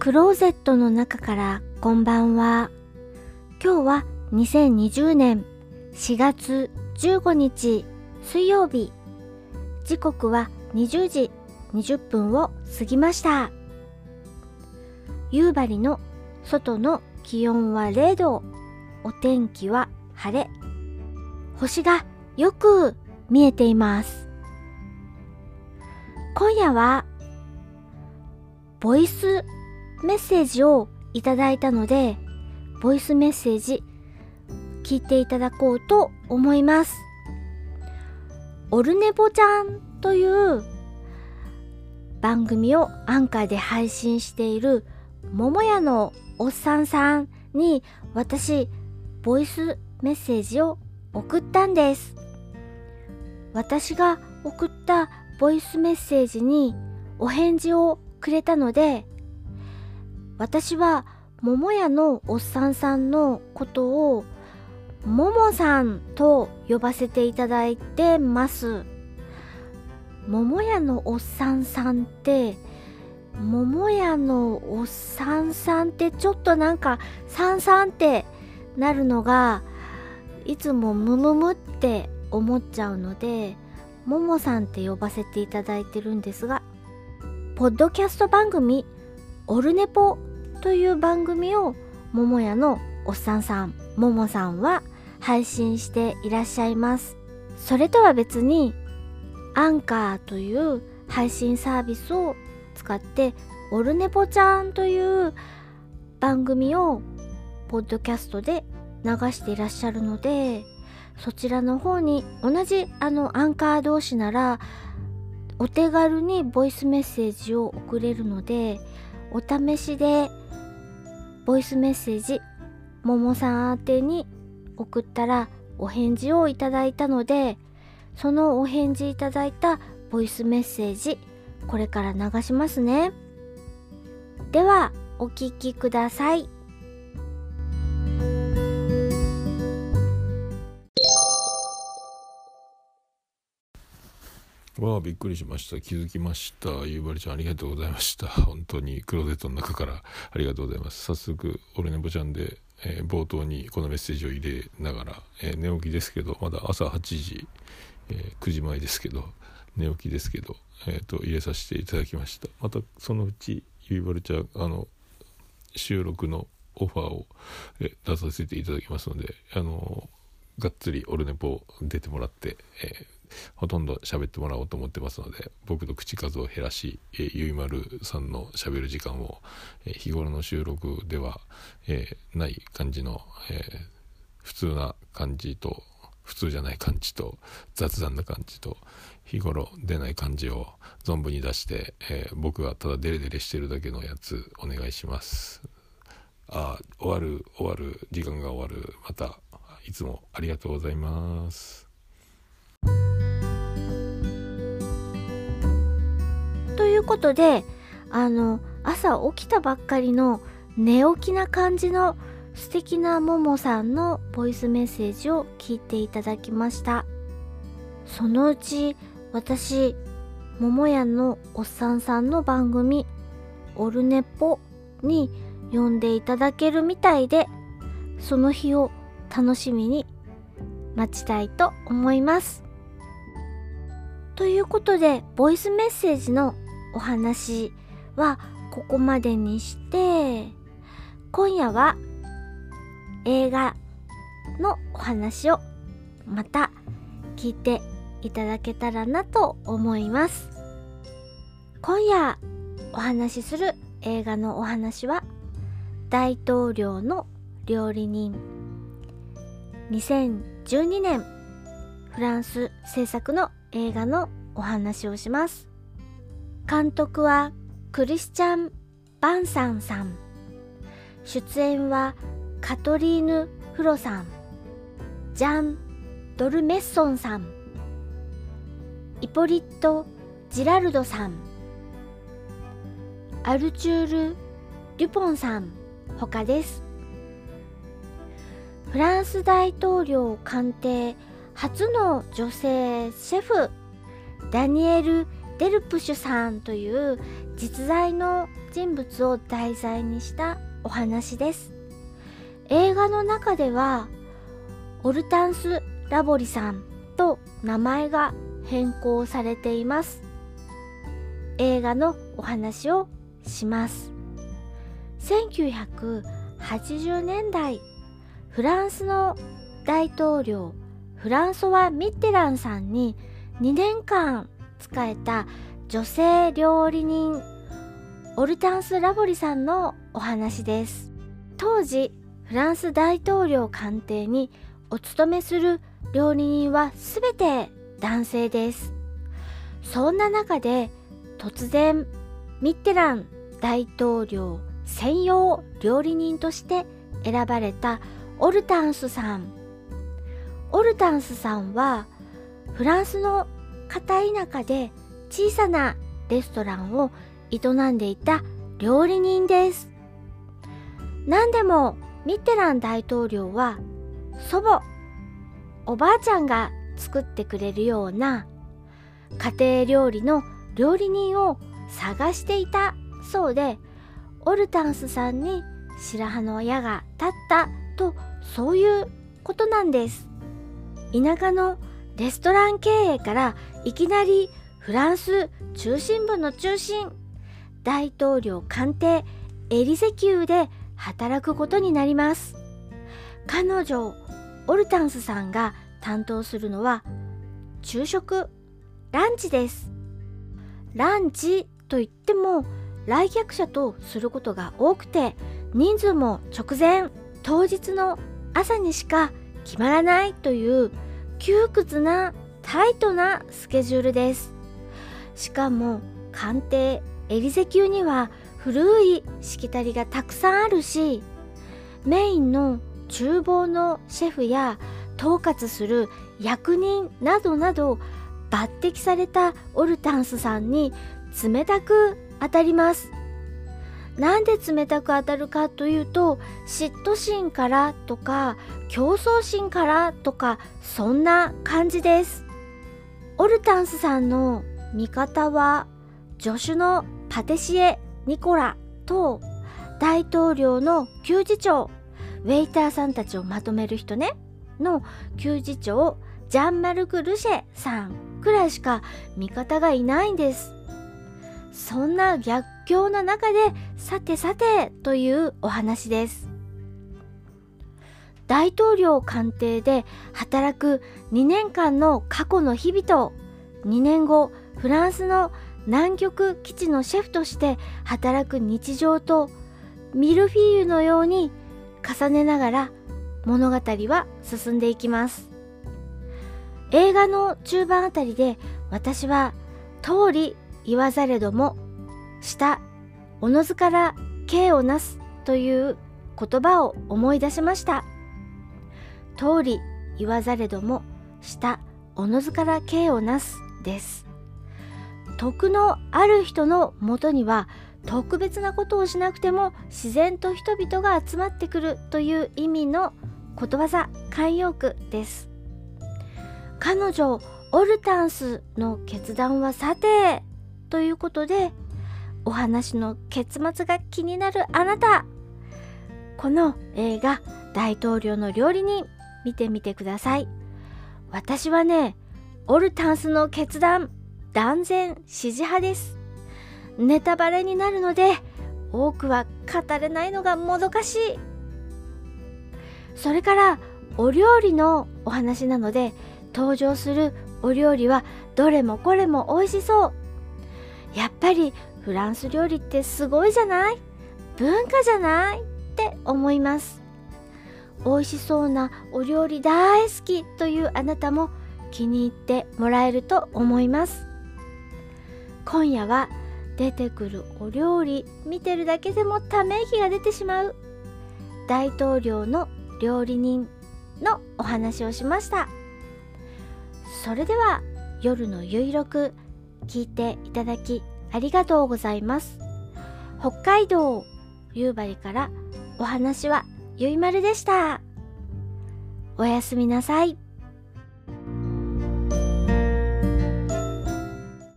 クローゼットの中からこんばんは。今日は2020年4月15日水曜日。時刻は20時20分を過ぎました。夕張の外の気温は0度。お天気は晴れ。星がよく見えています。今夜はボイスメッセージをいただいたので、ボイスメッセージ聞いていただこうと思います。オルネポちゃんという番組をアンカーで配信している桃屋のおっさんさんに私、ボイスメッセージを送ったんです。私が送ったボイスメッセージにお返事をくれたので私は桃屋のおっさんさんのことをももさんと呼ばせていただいてます。桃屋のおっさんさんって桃屋のおっさんさんってちょっとなんかさんさんってなるのがいつもムムムって思っちゃうのでももさんって呼ばせていただいてるんですがポッドキャスト番組オルネポという番組を桃屋のおっさんさん、ももさんは配信していらっしゃいます。それとは別に、アンカーという配信サービスを使って、オルネポちゃんという番組をポッドキャストで流していらっしゃるので、そちらの方に同じあのアンカー同士ならお手軽にボイスメッセージを送れるのでお試しでボイスメッセージももさん宛てに送ったらお返事をいただいたのでそのお返事いただいたボイスメッセージこれから流しますね。ではお聴きください。わあびっくりしました。気づきました。ゆうばりちゃんありがとうございました。本当にクローゼットの中からありがとうございます。早速俺ねぼちゃんで、えー、冒頭にこのメッセージを入れながら、えー、寝起きですけどまだ朝8時、えー、9時前ですけど寝起きですけど、えーと、入れさせていただきました。またそのうちゆいばるちゃんあの収録のオファーを、え出させていただきますのであのがっつりオルネポ出てもらって、えーほとんど喋ってもらおうと思ってますので僕の口数を減らし、え、ゆいまるさんの喋る時間を、え、日頃の収録では、えー、ない感じの、えー、普通な感じと普通じゃない感じと雑談な感じと日頃出ない感じを存分に出して、えー、僕がただデレデレしてるだけのやつお願いします。あ終わる終わる時間が終わるまたいつもありがとうございます。ということであの朝起きたばっかりの寝起きな感じの素敵なももさんのボイスメッセージを聞いていただきました。そのうち私桃屋のおっさんさんの番組「オルネポ」に呼んでいただけるみたいでその日を楽しみに待ちたいと思います。ということでボイスメッセージのお話はここまでにして今夜は映画のお話をまた聞いていただけたらなと思います。今夜お話しする映画のお話は大統領の料理人2012年フランス制作の映画のお話をします。監督はクリスチャン・バンサンさん。出演はカトリーヌ・フロさん。ジャン・ドルメッソンさん。イポリット・ジラルドさん。アルチュール・デュポンさん。他です。フランス大統領官邸初の女性シェフ。ダニエル・デルプシュさんという実在の人物を題材にしたお話です。映画の中ではオルタンス・ラボリさんと名前が変更されています。映画のお話をします。1980年代フランスの大統領フランソワ・ミッテランさんに2年間仕えた女性料理人オルタンス・ラボリさんのお話です。当時フランス大統領官邸にお勤めする料理人は全て男性です。そんな中で突然ミッテラン大統領専用料理人として選ばれたオルタンスさん。オルタンスさんはフランスの片田舎で小さなレストランを営んでいた料理人です。何でもミッテラン大統領は祖母おばあちゃんが作ってくれるような家庭料理の料理人を探していたそうでオルタンスさんに白羽の矢が立ったとそういうことなんです。田舎のレストラン経営からいきなりフランス中心部の中心大統領官邸エリゼ宮で働くことになります。彼女オルタンスさんが担当するのは昼食ランチです。ランチといっても来客者とすることが多くて人数も直前当日の朝にしか決まらないという窮屈なタイトなスケジュールです。しかも官邸エリゼ宮には古いしきたりがたくさんあるしメインの厨房のシェフや統括する役人などなど抜擢されたオルタンスさんに冷たく当たります。なんで冷たく当たるかというと嫉妬心からとか競争心からとかそんな感じです。オルタンスさんの味方は助手のパティシエ・ニコラと大統領の給事長ウェイターさんたちをまとめる人ねの給事長ジャンマルク・ルシェさんくらいしか味方がいないんです。そんな逆境の中でさてさてというお話です。大統領官邸で働く2年間の過去の日々と2年後フランスの南極基地のシェフとして働く日常とミルフィーユのように重ねながら物語は進んでいきます。映画の中盤あたりで私は通り言わざれどもした。おのずから刑をなすという言葉を思い出しました。通り言わざれどもした。おのずから刑をなすです。徳のある人のもとには特別なことをしなくても自然と人々が集まってくるという意味のことわざ慣用句です。彼女オルタンスの決断はさてということでお話の結末が気になるあなた。この映画大統領の料理人見てみてください。私はねオルタンスの決断断然支持派です。ネタバレになるので多くは語れないのがもどかしい。それからお料理のお話なので登場するお料理はどれもこれも美味しそう。やっぱりフランス料理ってすごいじゃない？文化じゃない？って思います。美味しそうなお料理大好きというあなたも気に入ってもらえると思います。今夜は出てくるお料理見てるだけでもため息が出てしまう。大統領の料理人のお話をしました。それでは夜のゆいろく聞いていただきありがとうございます。北海道夕張からお話はゆいまるでした。おやすみなさい。